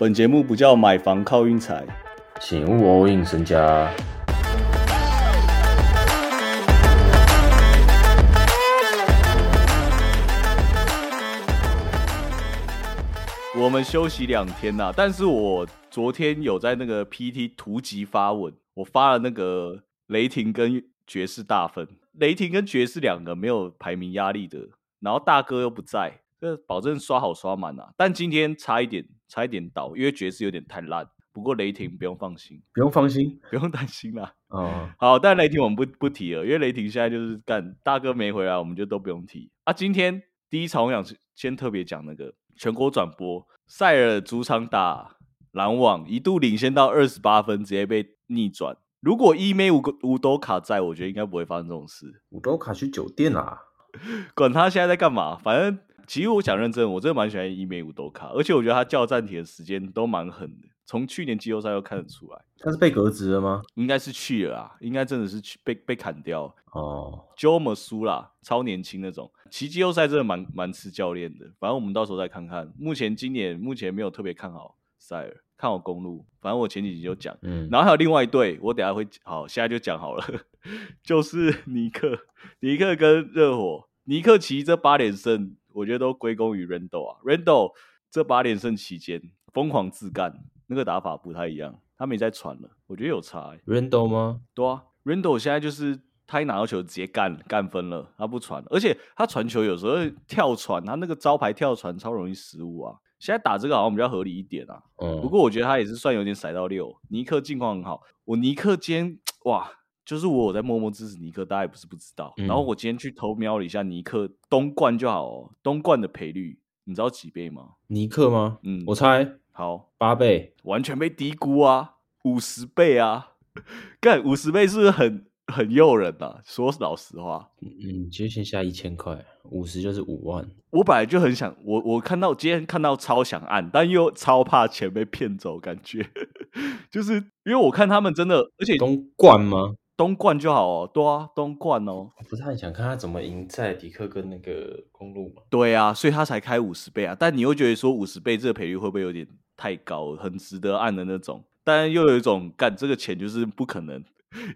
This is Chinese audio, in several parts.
本节目不叫买房靠运财，请勿 all in 身家。我们休息两天呐、但是我昨天有在那个 PT 图集发文，我发了那个雷霆跟爵士大分，雷霆跟爵士两个没有排名压力的，然后大哥又不在，这保证刷好刷满啊。但今天差一点，差一点倒，因为爵士有点太烂。不过雷霆不用放心，不用放心不用担心啦。哦，好，但雷霆我们不不提了，因为雷霆现在就是干大哥没回来，我们就都不用提啊。今天第一场我想先特别讲那个全国转播，塞尔主场打篮网，一度领先到二十八分，直接被逆转。如果伊梅五个五斗卡在，我觉得应该不会发生这种事。五斗卡去酒店啦。管他现在在干嘛，反正其实我讲认真，我真的蛮喜欢伊梅五多卡，而且我觉得他叫暂停的时间都蛮狠的，从去年季后赛就看得出来，他是被革职了吗？应该是去了啊，应该真的是去被被砍掉。哦，Joe u 啦，超年轻那种，其实季后赛真的蛮蛮吃教练的。反正我们到时候再看看。目前今年目前没有特别看好塞尔，看好公路。反正我前几集就讲，嗯，然后还有另外一队，我等下会好，现在就讲好了，就是尼克，尼克跟热火。尼克其实这八连胜，我觉得都归功于 Randle 啊，Randle 这八连胜期间疯狂自干，那个打法不太一样，他没在传了，我觉得有差、欸。Randall 吗？对啊，Randle 现在就是他一拿到球直接干干分了，他不传，而且他传球有时候跳传，他那个招牌跳传超容易失误啊。现在打这个好像比较合理一点啊，嗯，不过我觉得他也是算有点塞到六。尼克近况很好，我尼克今天哇，就是我有在默默支持尼克，大家也不是不知道。嗯然后我今天去偷瞄了一下尼克东冠就好哦，东冠的赔率你知道几倍吗？尼克吗？嗯，我猜好，八倍。完全被低估啊，五十倍啊，干五十倍是不是很很诱人啊？说老实话，嗯，就先下一千块，五十就是五万。我本来就很想，我我看到今天看到超想按，但又超怕钱被骗走，感觉 就是因为我看他们真的，而且东冠吗？东冠就好哦，对啊，东冠哦，我不是很想看他怎么赢在迪克跟那个公路嘛。对啊，所以他才开五十倍啊。但你又觉得说五十倍这个赔率会不会有点太高，很值得按的那种？但又有一种干这个钱就是不可能，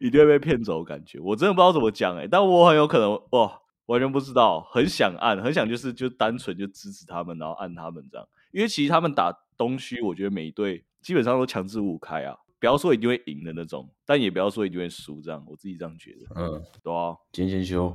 一定会被骗走的感觉。我真的不知道怎么讲哎、但我很有可能哇，完全不知道，很想按，很想就是就单纯就支持他们，然后按他们这样。因为其实他们打东区，我觉得每一队基本上都强制五开啊，不要说一定会赢的那种，但也不要说一定会输这样，我自己这样觉得，嗯，对啊。今天先休。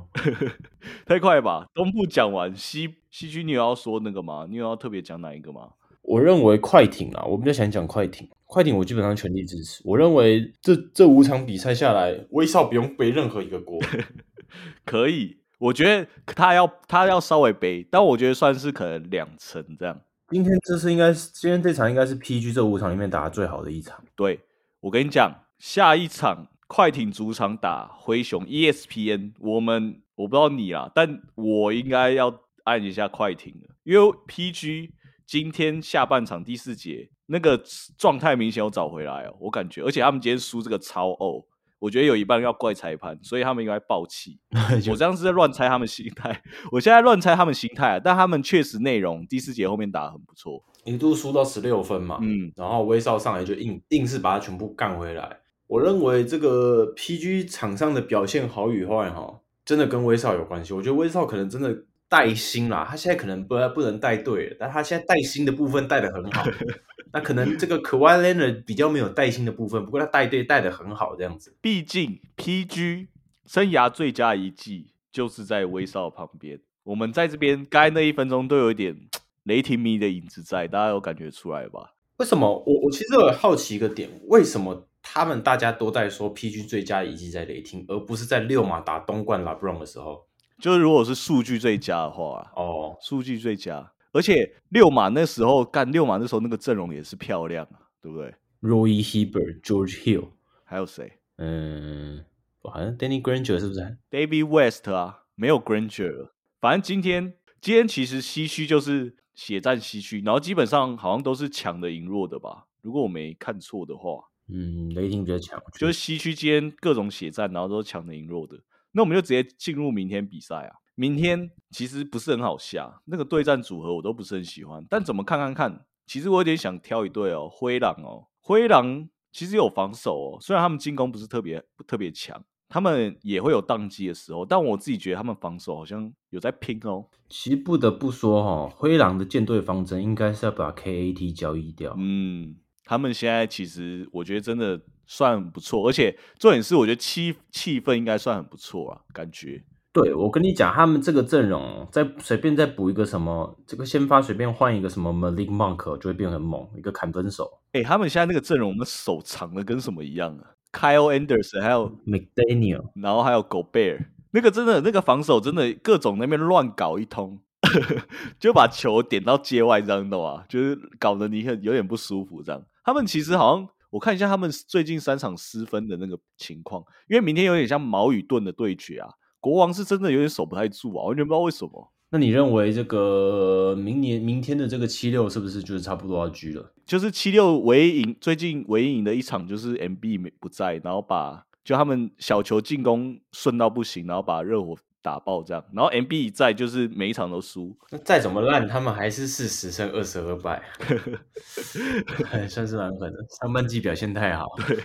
太快了吧！东部讲完，西西区你有要说那个吗？你有要特别讲哪一个吗？我认为快艇啊，我比较想讲快艇。快艇我基本上全力支持。我认为这这五场比赛下来，威少不用背任何一个锅。可以，我觉得他要他要稍微背，但我觉得算是可能两成这样。今天这是应该是今天这场应该是 PG 这五场里面打的最好的一场。对我跟你讲，下一场快艇主场打灰熊，ESPN，我们我不知道你啦，但我应该要按一下快艇了，因为 PG 今天下半场第四节那个状态明显有找回来哦，我感觉，而且他们今天输这个超哦。我觉得有一半要怪裁判，所以他们应该爆气。我这样是在乱猜他们心态，我现在乱猜他们心态啊，但他们确实内容第四节后面打得很不错。一度输到十六分嘛，嗯，然后威少上来就硬硬是把他全部干回来。我认为这个 PG 场上的表现好与坏哈，真的跟威少有关系。我觉得威少可能真的带薪啦，他现在可能不不能带队了，但他现在带薪的部分带的很好。那可能这个 Kawhi Leonard 比较没有带薪的部分，不过他带队带的很好，这样子。毕竟 PG 生涯最佳一季就是在威少旁边。我们在这边刚才那一分钟都有一点 雷霆迷的影子在，大家有感觉出来吧？为什么我我其实有好奇一个点，为什么他们大家都在说 PG 最佳一季在雷霆，而不是在六马打东冠 LeBron 的时候？就是如果是数据最佳的话啊，哦，数据最佳，而且六马那时候干六马那时候那个阵容也是漂亮啊，对不对？Roy Hibbert、George Hill，还有谁嗯，好像 Danny Granger 是不是？？David West 啊，没有 Granger 了。反正今天今天其实西区就是血战西区，然后基本上好像都是强的赢弱的吧，如果我没看错的话。嗯，雷霆比较强，就是西区间各种血战，然后都是强的赢弱的。那我们就直接进入明天比赛啊。明天其实不是很好下，那个对战组合我都不是很喜欢，但怎么看看看，其实我有点想挑一队哦，灰狼哦，灰狼其实有防守哦，虽然他们进攻不是特别特别强，他们也会有宕机的时候，但我自己觉得他们防守好像有在拼哦。其实不得不说哈，灰狼的舰队方针应该是要把 KAT 交易掉。嗯，他们现在其实我觉得真的算不错，而且重点是我觉得气气氛应该算很不错啊，感觉。对，我跟你讲，他们这个阵容再随便再补一个什么，这个先发随便换一个什么 Malik Monk 就会变很猛，一个砍分手。哎，他们现在那个阵容，我们手长的跟什么一样啊？Kyle Anderson 还有 McDaniel，然后还有 Gobert，那个真的那个防守真的各种那边乱搞一通，就把球点到界外这样的啊，就是搞得你很有点不舒服这样。他们其实好像我看一下他们最近三场失分的那个情况，因为明天有点像矛与盾的对决啊。国王是真的有点守不太住啊，完全不知道为什么。那你认为这个明年明天的这个七六是不是就是差不多要狙了？就是七六唯一赢，最近唯一赢的一场就是 M B 没不在，然后把就他们小球进攻顺到不行，然后把热火打爆这样，然后 M B 在就是每一场都输。那再怎么烂，他们还是四十胜二十二败，还 算是蛮狠的。上半季表现太好。对。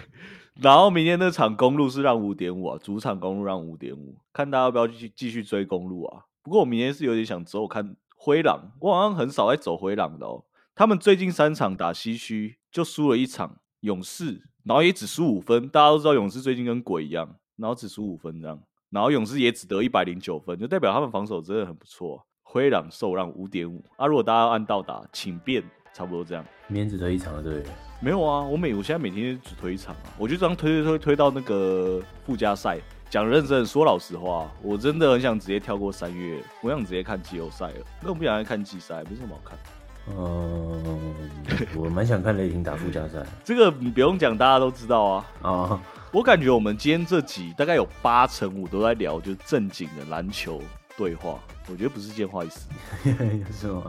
然后明天那场公路是让五点五啊，主场公路让五点五，看大家要不要继续继续追公路啊。不过我明天是有点想走看灰狼，我好像很少在走灰狼的哦。他们最近三场打西区就输了一场勇士，然后也只输五分。大家都知道勇士最近跟鬼一样，然后只输五分这样，然后勇士也只得一百零九分，就代表他们防守真的很不错。灰狼受让五点五啊，如果大家按到打，请便。差不多这样，明天只推一场了，对？没有啊，我每我现在每天只推一场啊，我就这样推推推推到那个附加赛。讲认真说老实话，我真的很想直接跳过三月，我想直接看季后赛了。那我不想再看季赛，没什么好看。嗯，我蛮想看雷霆打附加赛。这个你不用讲，大家都知道啊。啊，我感觉我们今天这集大概有八成五都在聊，就是正经的篮球对话。我觉得不是件坏事，是吗？